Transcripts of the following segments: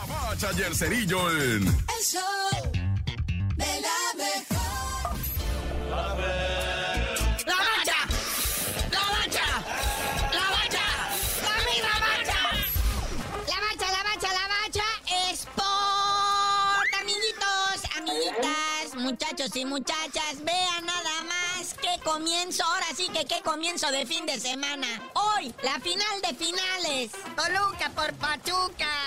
La bacha y el cerillo en... El show de la mejor. ¡La bacha! ¡La bacha! ¡La bacha! ¡La misma bacha! La bacha, la bacha, la bacha. Sport, amiguitos, amiguitas, muchachos y muchachas, vean nada más qué comienzo, ahora sí que qué comienzo de fin de semana. Hoy, la final de finales. Toluca por Pachuca.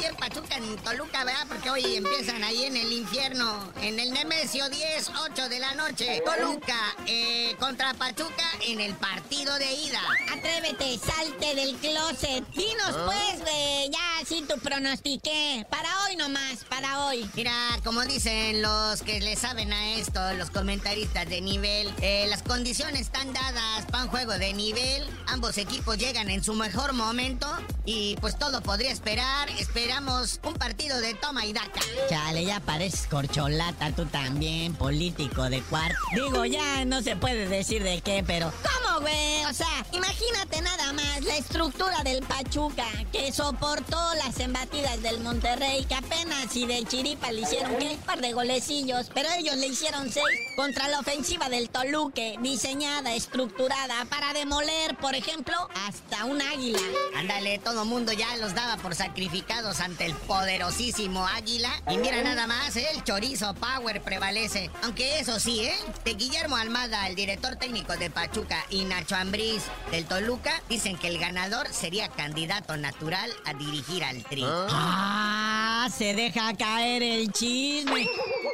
Bien Pachuca en Toluca, ¿verdad? Porque hoy empiezan ahí en el infierno, en el Nemesio 10, 8 de la noche. Toluca eh, contra Pachuca en el partido de ida. Atrévete, salte del closet. Dinos pues, güey, ya tu pronostiqué. Para hoy nomás, para hoy. Mira, como dicen los que le saben a esto, los comentaristas de nivel, eh, las condiciones están dadas para un juego de nivel. Ambos equipos llegan en su mejor momento y pues todo podría esperar. Esperamos un partido de toma y daca. Chale, ya pareces corcholata tú también, político de cuarto. Digo, ya no se puede decir de qué, pero ¿cómo, güey? O sea, imagínate nada más la estructura del Pachuca que soportó las embatidas del Monterrey, que apenas y de chiripa le hicieron un par de golecillos, pero ellos le hicieron seis contra la ofensiva del Toluque, diseñada, estructurada para demoler, por ejemplo, hasta un águila. Ándale, todo mundo ya los daba por sacrificados ante el poderosísimo águila. Y mira nada más, el chorizo power prevalece. Aunque eso sí, ¿eh? De Guillermo Almada, el director técnico de Pachuca, y Nacho Ambriz del Toluca, dicen que el ganador sería candidato natural a dirigir al tri. Ah, se deja caer el chisme.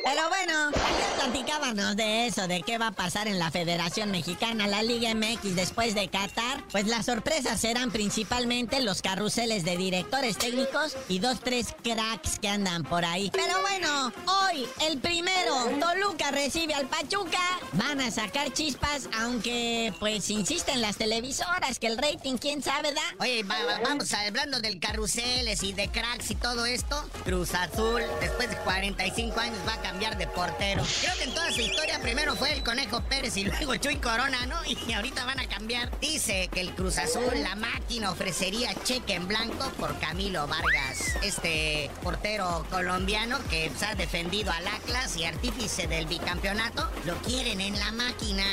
Pero bueno, ayer platicábamos de eso, de qué va a pasar en la Federación Mexicana, la Liga MX después de Qatar. Pues las sorpresas serán principalmente los carruseles de directores técnicos y dos, tres cracks que andan por ahí. Pero bueno, hoy el primero, Toluca recibe al Pachuca. Van a sacar chispas, aunque pues insisten las televisoras que el rating, quién sabe, da. Oye, va- va- vamos hablando del carruseles y de cracks y todo esto. Cruz Azul, después de 45 años, va a cambiar de portero. Creo que en toda su historia primero fue el Conejo Pérez y luego Chuy Corona, ¿no? Y ahorita van a cambiar. Dice que el Cruz Azul, la máquina, ofrecería cheque en blanco por Camilo Vargas, este portero colombiano que pues, ha defendido al Atlas y artífice del bicampeonato. Lo quieren en la máquina.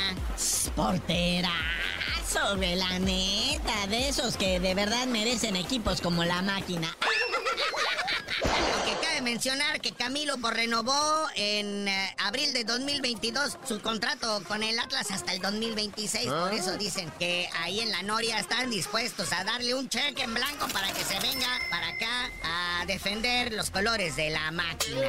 Porterazo, de la neta, de esos que de verdad merecen equipos como la máquina. Mencionar que Camilo pues, renovó en eh, abril de 2022 su contrato con el Atlas hasta el 2026. Por eso dicen que ahí en la Noria están dispuestos a darle un cheque en blanco para que se venga para acá a defender los colores de la máquina.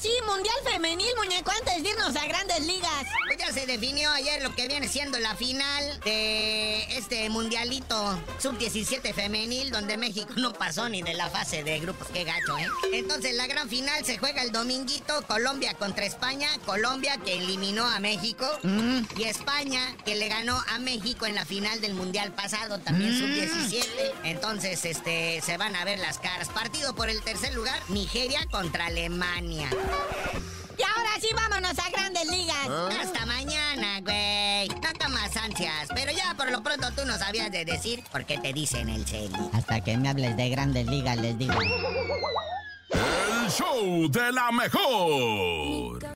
Sí, Mundial Femenil, muñeco, antes de irnos a grandes ligas. Pues ya se definió ayer lo que viene siendo la final de este mundialito sub-17 femenil, donde México no pasó ni de la fase de grupos. Qué gacho, ¿eh? Entonces la gran final se juega el dominguito, Colombia contra España. Colombia que eliminó a México. Y España que le ganó a México en la final del mundial pasado, también sub-17. Entonces, este, se van a ver las caras. Partido por el tercer lugar, Nigeria contra Alemania. Y ahora sí, vámonos a grandes ligas. Hasta mañana, güey. No tomas ansias. Pero ya por lo pronto tú no sabías de decir por qué te dicen el serie. Hasta que me hables de grandes ligas, les digo. El show de la mejor.